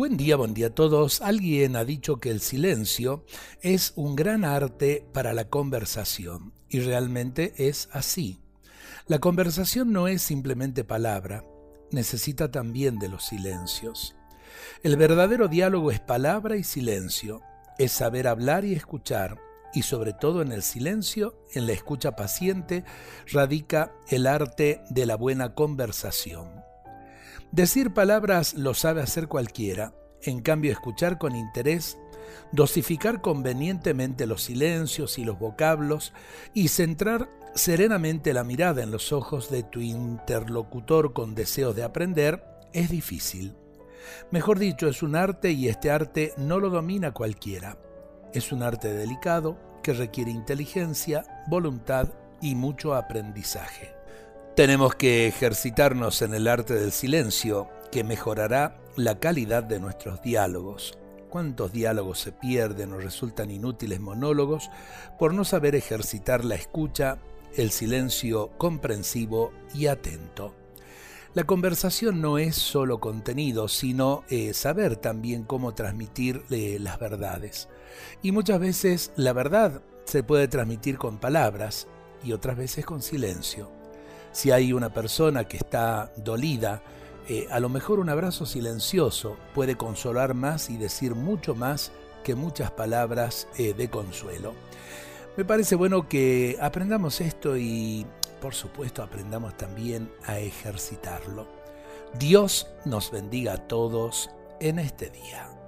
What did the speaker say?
Buen día, buen día a todos. Alguien ha dicho que el silencio es un gran arte para la conversación y realmente es así. La conversación no es simplemente palabra, necesita también de los silencios. El verdadero diálogo es palabra y silencio, es saber hablar y escuchar, y sobre todo en el silencio, en la escucha paciente, radica el arte de la buena conversación. Decir palabras lo sabe hacer cualquiera, en cambio escuchar con interés, dosificar convenientemente los silencios y los vocablos y centrar serenamente la mirada en los ojos de tu interlocutor con deseos de aprender es difícil. Mejor dicho, es un arte y este arte no lo domina cualquiera. Es un arte delicado que requiere inteligencia, voluntad y mucho aprendizaje. Tenemos que ejercitarnos en el arte del silencio, que mejorará la calidad de nuestros diálogos. ¿Cuántos diálogos se pierden o resultan inútiles monólogos por no saber ejercitar la escucha, el silencio comprensivo y atento? La conversación no es solo contenido, sino eh, saber también cómo transmitir eh, las verdades. Y muchas veces la verdad se puede transmitir con palabras y otras veces con silencio. Si hay una persona que está dolida, eh, a lo mejor un abrazo silencioso puede consolar más y decir mucho más que muchas palabras eh, de consuelo. Me parece bueno que aprendamos esto y por supuesto aprendamos también a ejercitarlo. Dios nos bendiga a todos en este día.